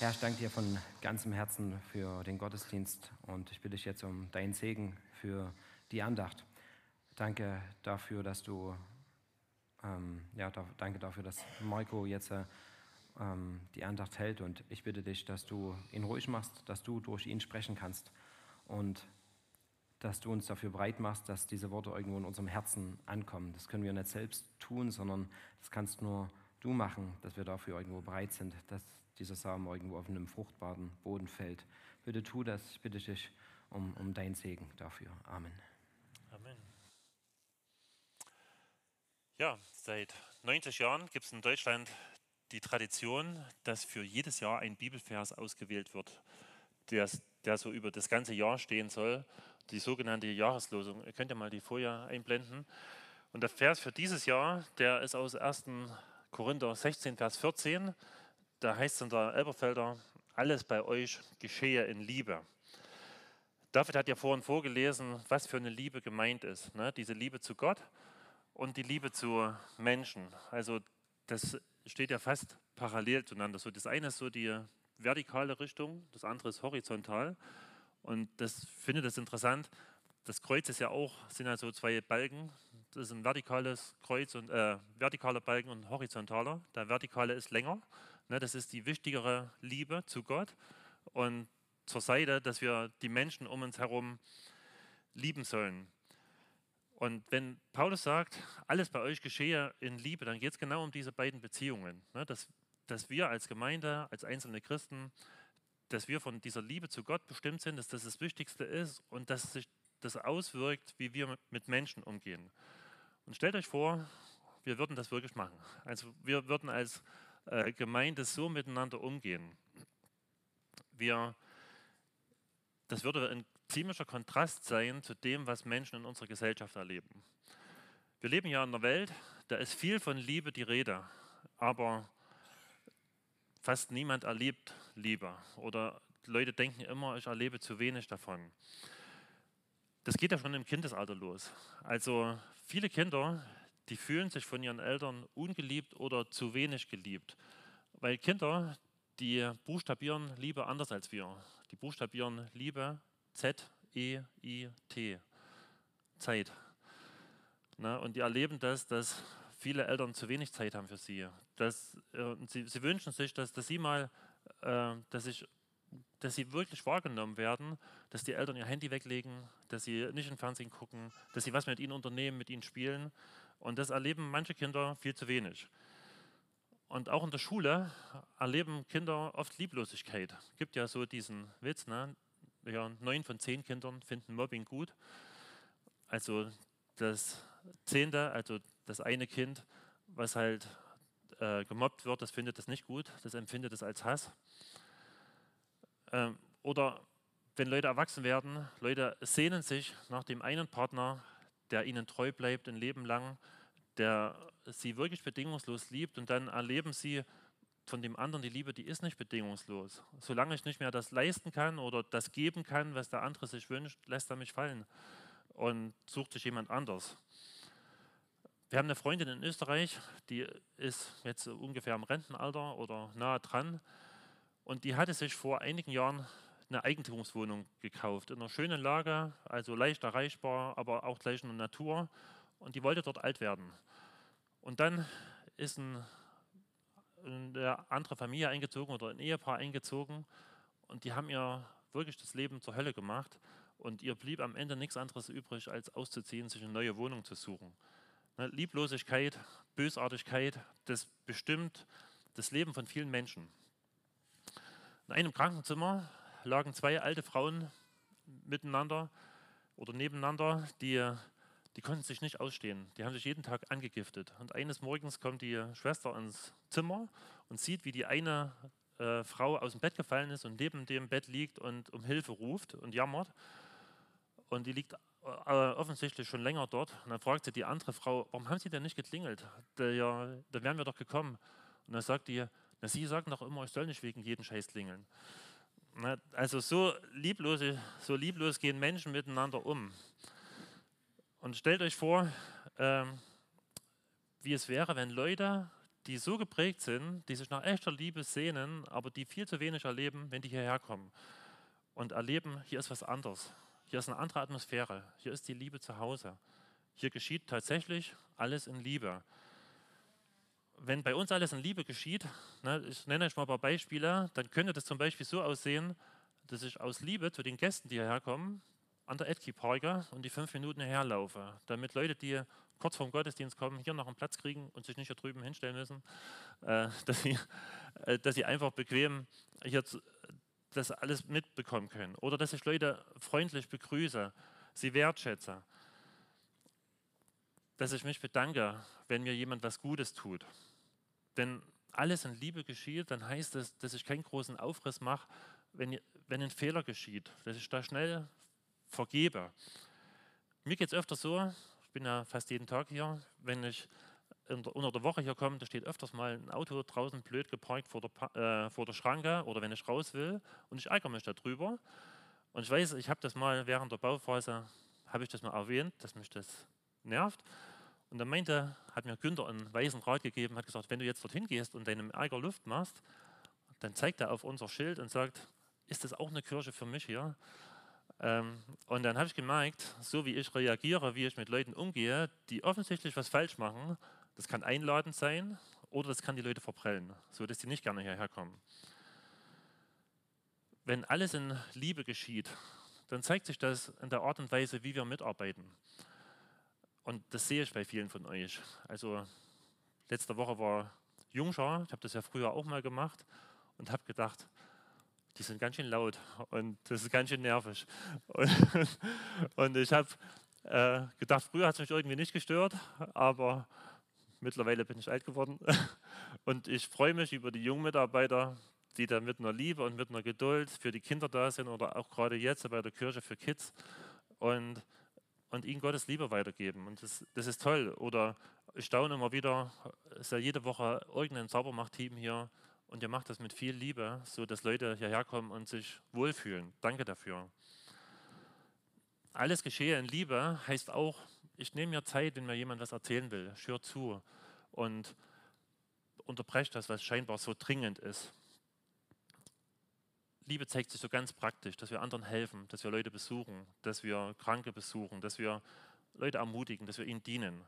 Herr, ich danke dir von ganzem Herzen für den Gottesdienst und ich bitte dich jetzt um deinen Segen für die Andacht. Danke dafür, dass du, ähm, ja, da, danke dafür, dass Marco jetzt ähm, die Andacht hält und ich bitte dich, dass du ihn ruhig machst, dass du durch ihn sprechen kannst und dass du uns dafür bereit machst, dass diese Worte irgendwo in unserem Herzen ankommen. Das können wir nicht selbst tun, sondern das kannst nur du machen, dass wir dafür irgendwo bereit sind, dass dieser Samen irgendwo auf einem fruchtbaren Boden fällt. Bitte tu das, ich bitte dich um, um deinen Segen dafür. Amen. Amen. Ja, seit 90 Jahren gibt es in Deutschland die Tradition, dass für jedes Jahr ein Bibelvers ausgewählt wird, der, der so über das ganze Jahr stehen soll, die sogenannte Jahreslosung. Ihr könnt ja mal die Folie einblenden. Und der Vers für dieses Jahr, der ist aus 1. Korinther 16, Vers 14 da heißt es in der Elberfelder, alles bei euch geschehe in Liebe. David hat ja vorhin vorgelesen, was für eine Liebe gemeint ist. Ne? Diese Liebe zu Gott und die Liebe zu Menschen. Also das steht ja fast parallel zueinander. So, das eine ist so die vertikale Richtung, das andere ist horizontal. Und das finde das interessant. Das Kreuz ist ja auch, sind ja so zwei Balken. Das ist ein vertikales Kreuz und äh, vertikaler Balken und horizontaler. Der vertikale ist länger Ne, das ist die wichtigere Liebe zu Gott und zur Seite, dass wir die Menschen um uns herum lieben sollen. Und wenn Paulus sagt, alles bei euch geschehe in Liebe, dann geht es genau um diese beiden Beziehungen. Ne, dass, dass wir als Gemeinde, als einzelne Christen, dass wir von dieser Liebe zu Gott bestimmt sind, dass das das Wichtigste ist und dass sich das auswirkt, wie wir mit Menschen umgehen. Und stellt euch vor, wir würden das wirklich machen. Also wir würden als äh, Gemeinde so miteinander umgehen. Wir, das würde ein ziemlicher Kontrast sein zu dem, was Menschen in unserer Gesellschaft erleben. Wir leben ja in einer Welt, da ist viel von Liebe die Rede, aber fast niemand erlebt Liebe oder Leute denken immer, ich erlebe zu wenig davon. Das geht ja schon im Kindesalter los. Also viele Kinder, die fühlen sich von ihren Eltern ungeliebt oder zu wenig geliebt. Weil Kinder, die buchstabieren Liebe anders als wir. Die buchstabieren Liebe Z-E-I-T, Zeit. Na, und die erleben das, dass viele Eltern zu wenig Zeit haben für sie. Dass, äh, sie, sie, wünschen sich, dass, dass sie mal, äh, dass, ich, dass sie wirklich wahrgenommen werden, dass die Eltern ihr Handy weglegen, dass sie nicht im Fernsehen gucken, dass sie was mit ihnen unternehmen, mit ihnen spielen. Und das erleben manche Kinder viel zu wenig. Und auch in der Schule erleben Kinder oft Lieblosigkeit. Es gibt ja so diesen Witz, ne? ja, neun von zehn Kindern finden Mobbing gut. Also das zehnte, also das eine Kind, was halt äh, gemobbt wird, das findet das nicht gut, das empfindet es als Hass. Ähm, oder wenn Leute erwachsen werden, Leute sehnen sich nach dem einen Partner, der ihnen treu bleibt ein Leben lang, der sie wirklich bedingungslos liebt und dann erleben sie von dem anderen die Liebe, die ist nicht bedingungslos. Solange ich nicht mehr das leisten kann oder das geben kann, was der andere sich wünscht, lässt er mich fallen und sucht sich jemand anders. Wir haben eine Freundin in Österreich, die ist jetzt ungefähr im Rentenalter oder nahe dran und die hatte sich vor einigen Jahren eine Eigentumswohnung gekauft, in einer schönen Lage, also leicht erreichbar, aber auch gleich in der Natur. Und die wollte dort alt werden. Und dann ist ein, eine andere Familie eingezogen oder ein Ehepaar eingezogen und die haben ihr wirklich das Leben zur Hölle gemacht. Und ihr blieb am Ende nichts anderes übrig, als auszuziehen, sich eine neue Wohnung zu suchen. Ne, Lieblosigkeit, Bösartigkeit, das bestimmt das Leben von vielen Menschen. In einem Krankenzimmer lagen zwei alte Frauen miteinander oder nebeneinander, die, die konnten sich nicht ausstehen. Die haben sich jeden Tag angegiftet. Und eines Morgens kommt die Schwester ins Zimmer und sieht, wie die eine äh, Frau aus dem Bett gefallen ist und neben dem Bett liegt und um Hilfe ruft und jammert. Und die liegt äh, offensichtlich schon länger dort. Und dann fragt sie die andere Frau, warum haben Sie denn nicht geklingelt? Da, ja, da wären wir doch gekommen. Und dann sagt die, na, Sie sagen doch immer, ich soll nicht wegen jeden Scheiß klingeln. Also so, lieblose, so lieblos gehen Menschen miteinander um. Und stellt euch vor, ähm, wie es wäre, wenn Leute, die so geprägt sind, die sich nach echter Liebe sehnen, aber die viel zu wenig erleben, wenn die hierher kommen und erleben, hier ist was anderes. Hier ist eine andere Atmosphäre. Hier ist die Liebe zu Hause. Hier geschieht tatsächlich alles in Liebe. Wenn bei uns alles in Liebe geschieht, ne, ich nenne euch mal ein paar Beispiele, dann könnte das zum Beispiel so aussehen, dass ich aus Liebe zu den Gästen, die hierher kommen, an der Edki parke und die fünf Minuten herlaufe, damit Leute, die kurz vorm Gottesdienst kommen, hier noch einen Platz kriegen und sich nicht hier drüben hinstellen müssen, äh, dass, sie, äh, dass sie einfach bequem hier das alles mitbekommen können. Oder dass ich Leute freundlich begrüße, sie wertschätze. Dass ich mich bedanke, wenn mir jemand was Gutes tut. Denn alles in Liebe geschieht, dann heißt es, dass ich keinen großen Aufriss mache, wenn, wenn ein Fehler geschieht, dass ich da schnell vergebe. Mir geht es öfter so, ich bin ja fast jeden Tag hier, wenn ich der, unter der Woche hier komme, da steht öfters mal ein Auto draußen blöd geparkt vor der, äh, vor der Schranke oder wenn ich raus will und ich ärgere mich darüber. Und ich weiß, ich habe das mal während der Bauphase, habe ich das mal erwähnt, dass mich das nervt. Und dann meinte, hat mir Günther einen weisen Rat gegeben, hat gesagt, wenn du jetzt dorthin gehst und deinem Ärger Luft machst, dann zeigt er auf unser Schild und sagt, ist das auch eine Kirche für mich hier? Ähm, und dann habe ich gemerkt, so wie ich reagiere, wie ich mit Leuten umgehe, die offensichtlich was falsch machen, das kann einladend sein oder das kann die Leute verprellen, sodass sie nicht gerne hierher kommen. Wenn alles in Liebe geschieht, dann zeigt sich das in der Art und Weise, wie wir mitarbeiten. Und das sehe ich bei vielen von euch. Also letzte Woche war Jungschar, ich habe das ja früher auch mal gemacht und habe gedacht, die sind ganz schön laut und das ist ganz schön nervig. Und, und ich habe äh, gedacht, früher hat es mich irgendwie nicht gestört, aber mittlerweile bin ich alt geworden. Und ich freue mich über die jungen Mitarbeiter, die da mit einer Liebe und mit einer Geduld für die Kinder da sind oder auch gerade jetzt bei der Kirche für Kids und, und ihnen Gottes Liebe weitergeben. Und das, das ist toll. Oder ich staune immer wieder, es ist ja jede Woche irgendein Saubermacht-Team hier, und ihr macht das mit viel Liebe, so dass Leute hierher kommen und sich wohlfühlen. Danke dafür. Alles geschehe in Liebe heißt auch, ich nehme mir Zeit, wenn mir jemand was erzählen will. Höre zu und unterbreche das, was scheinbar so dringend ist. Liebe zeigt sich so ganz praktisch, dass wir anderen helfen, dass wir Leute besuchen, dass wir Kranke besuchen, dass wir Leute ermutigen, dass wir ihnen dienen.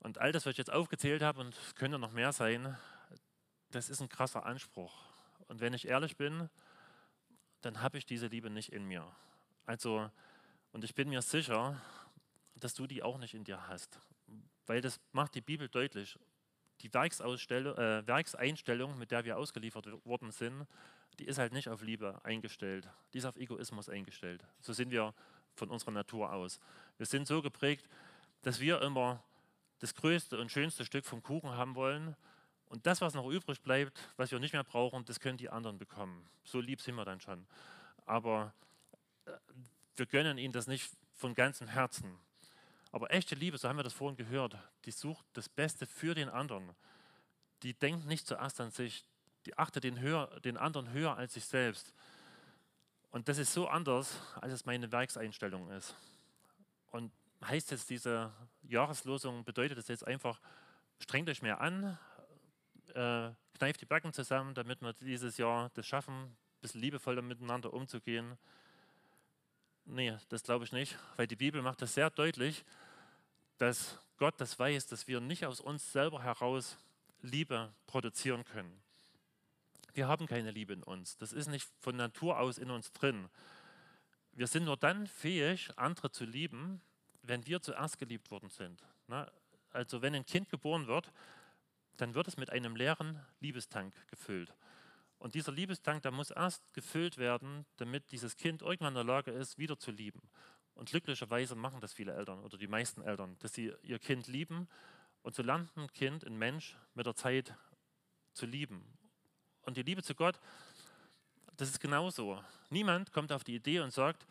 Und all das, was ich jetzt aufgezählt habe, und es könnte noch mehr sein, das ist ein krasser Anspruch. Und wenn ich ehrlich bin, dann habe ich diese Liebe nicht in mir. Also, und ich bin mir sicher, dass du die auch nicht in dir hast. Weil das macht die Bibel deutlich. Die äh, Werkseinstellung, mit der wir ausgeliefert worden sind, die ist halt nicht auf Liebe eingestellt. Die ist auf Egoismus eingestellt. So sind wir von unserer Natur aus. Wir sind so geprägt, dass wir immer das größte und schönste Stück vom Kuchen haben wollen und das, was noch übrig bleibt, was wir nicht mehr brauchen, das können die anderen bekommen. So lieb sind wir dann schon. Aber äh, wir gönnen ihnen das nicht von ganzem Herzen. Aber echte Liebe, so haben wir das vorhin gehört, die sucht das Beste für den anderen. Die denkt nicht zuerst an sich, die achtet den, höher, den anderen höher als sich selbst. Und das ist so anders, als es meine Werkseinstellung ist. Und heißt jetzt diese Jahreslosung, bedeutet das jetzt einfach, strengt euch mehr an, äh, kneift die Backen zusammen, damit wir dieses Jahr das schaffen, ein bisschen liebevoller miteinander umzugehen. Nee, das glaube ich nicht, weil die Bibel macht das sehr deutlich, dass Gott das weiß, dass wir nicht aus uns selber heraus Liebe produzieren können. Wir haben keine Liebe in uns. Das ist nicht von Natur aus in uns drin. Wir sind nur dann fähig, andere zu lieben, wenn wir zuerst geliebt worden sind. Also wenn ein Kind geboren wird, dann wird es mit einem leeren Liebestank gefüllt. Und dieser Liebestank, der muss erst gefüllt werden, damit dieses Kind irgendwann in der Lage ist, wieder zu lieben. Und glücklicherweise machen das viele Eltern oder die meisten Eltern, dass sie ihr Kind lieben. Und so lernt ein Kind, ein Mensch, mit der Zeit zu lieben. Und die Liebe zu Gott, das ist genauso. Niemand kommt auf die Idee und sagt,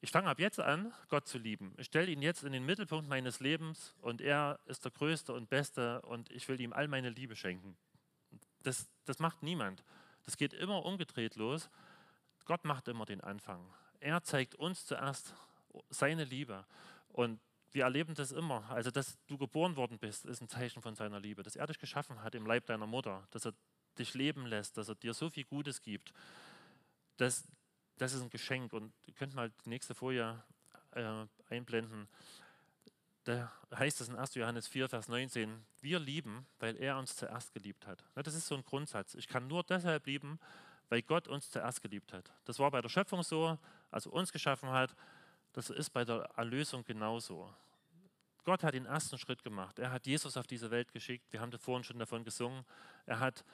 ich fange ab jetzt an, Gott zu lieben. Ich stelle ihn jetzt in den Mittelpunkt meines Lebens und er ist der Größte und Beste und ich will ihm all meine Liebe schenken. Das, das macht niemand. Das geht immer umgedreht los. Gott macht immer den Anfang. Er zeigt uns zuerst seine Liebe. Und wir erleben das immer. Also, dass du geboren worden bist, ist ein Zeichen von seiner Liebe. Dass er dich geschaffen hat im Leib deiner Mutter, dass er dich leben lässt, dass er dir so viel Gutes gibt. Das, das ist ein Geschenk. Und ihr könnt mal die nächste Folie äh, einblenden. Da heißt es in 1. Johannes 4, Vers 19, wir lieben, weil er uns zuerst geliebt hat. Das ist so ein Grundsatz. Ich kann nur deshalb lieben, weil Gott uns zuerst geliebt hat. Das war bei der Schöpfung so, als er uns geschaffen hat. Das ist bei der Erlösung genauso. Gott hat den ersten Schritt gemacht. Er hat Jesus auf diese Welt geschickt. Wir haben vorhin schon davon gesungen. Er hat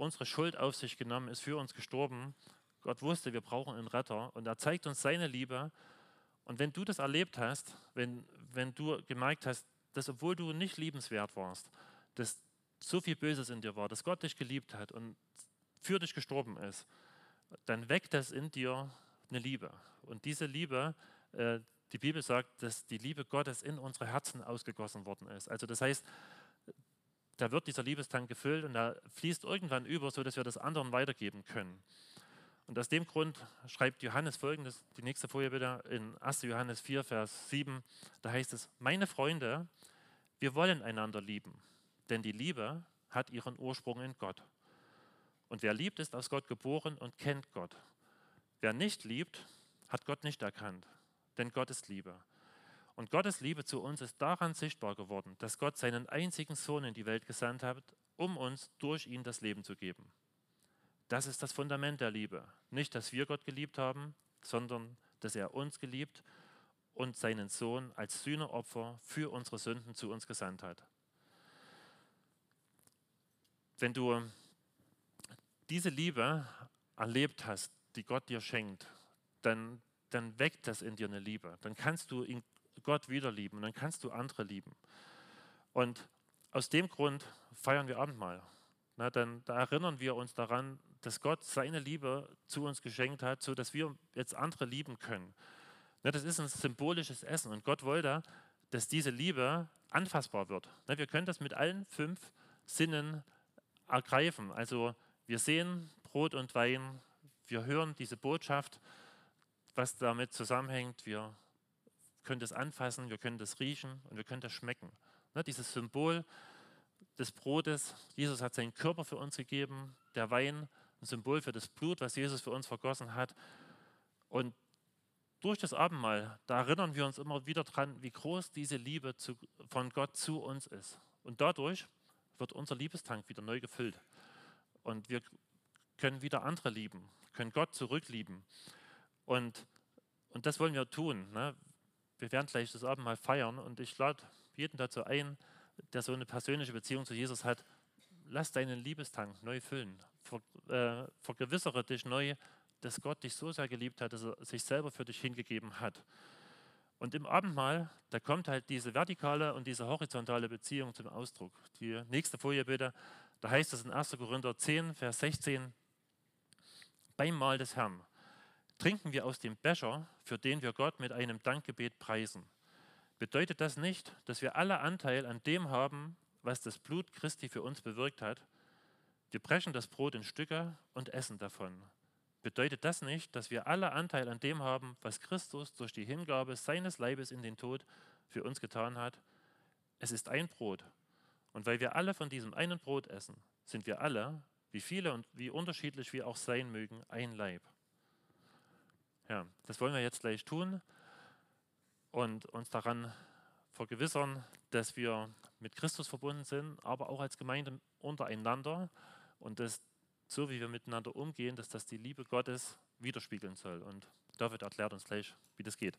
unsere Schuld auf sich genommen, ist für uns gestorben. Gott wusste, wir brauchen einen Retter und er zeigt uns seine Liebe. Und wenn du das erlebt hast, wenn, wenn du gemerkt hast, dass obwohl du nicht liebenswert warst, dass so viel Böses in dir war, dass Gott dich geliebt hat und für dich gestorben ist, dann weckt das in dir eine Liebe. Und diese Liebe, äh, die Bibel sagt, dass die Liebe Gottes in unsere Herzen ausgegossen worden ist. Also das heißt, da wird dieser Liebestank gefüllt und da fließt irgendwann über, sodass wir das anderen weitergeben können. Und aus dem Grund schreibt Johannes folgendes, die nächste Folie bitte, in 1. Johannes 4, Vers 7, da heißt es, meine Freunde, wir wollen einander lieben, denn die Liebe hat ihren Ursprung in Gott. Und wer liebt, ist aus Gott geboren und kennt Gott. Wer nicht liebt, hat Gott nicht erkannt, denn Gott ist Liebe. Und Gottes Liebe zu uns ist daran sichtbar geworden, dass Gott seinen einzigen Sohn in die Welt gesandt hat, um uns durch ihn das Leben zu geben. Das ist das Fundament der Liebe. Nicht, dass wir Gott geliebt haben, sondern dass er uns geliebt und seinen Sohn als Sühneopfer für unsere Sünden zu uns gesandt hat. Wenn du diese Liebe erlebt hast, die Gott dir schenkt, dann, dann weckt das in dir eine Liebe. Dann kannst du Gott wieder lieben und dann kannst du andere lieben. Und aus dem Grund feiern wir Abendmahl. Na, dann, da erinnern wir uns daran, dass Gott seine Liebe zu uns geschenkt hat, sodass wir jetzt andere lieben können. Na, das ist ein symbolisches Essen und Gott wollte, dass diese Liebe anfassbar wird. Na, wir können das mit allen fünf Sinnen ergreifen. Also wir sehen Brot und Wein, wir hören diese Botschaft, was damit zusammenhängt. Wir können das anfassen, wir können das riechen und wir können das schmecken. Ne, dieses Symbol des Brotes, Jesus hat seinen Körper für uns gegeben, der Wein, ein Symbol für das Blut, was Jesus für uns vergossen hat. Und durch das Abendmahl, da erinnern wir uns immer wieder daran, wie groß diese Liebe zu, von Gott zu uns ist. Und dadurch wird unser Liebestank wieder neu gefüllt. Und wir können wieder andere lieben, können Gott zurücklieben. Und, und das wollen wir tun. Ne? Wir werden gleich das Abendmahl feiern und ich lade jeden dazu ein, der so eine persönliche Beziehung zu Jesus hat, lass deinen Liebestank neu füllen. Ver, äh, vergewissere dich neu, dass Gott dich so sehr geliebt hat, dass er sich selber für dich hingegeben hat. Und im Abendmahl, da kommt halt diese vertikale und diese horizontale Beziehung zum Ausdruck. Die nächste Folie bitte, da heißt es in 1. Korinther 10, Vers 16, beim Mahl des Herrn trinken wir aus dem Becher, für den wir Gott mit einem Dankgebet preisen. Bedeutet das nicht, dass wir alle Anteil an dem haben, was das Blut Christi für uns bewirkt hat? Wir brechen das Brot in Stücke und essen davon. Bedeutet das nicht, dass wir alle Anteil an dem haben, was Christus durch die Hingabe seines Leibes in den Tod für uns getan hat? Es ist ein Brot. Und weil wir alle von diesem einen Brot essen, sind wir alle, wie viele und wie unterschiedlich wir auch sein mögen, ein Leib. Ja, das wollen wir jetzt gleich tun und uns daran vergewissern, dass wir mit Christus verbunden sind, aber auch als Gemeinde untereinander und dass so wie wir miteinander umgehen, dass das die Liebe Gottes widerspiegeln soll. Und David erklärt uns gleich, wie das geht.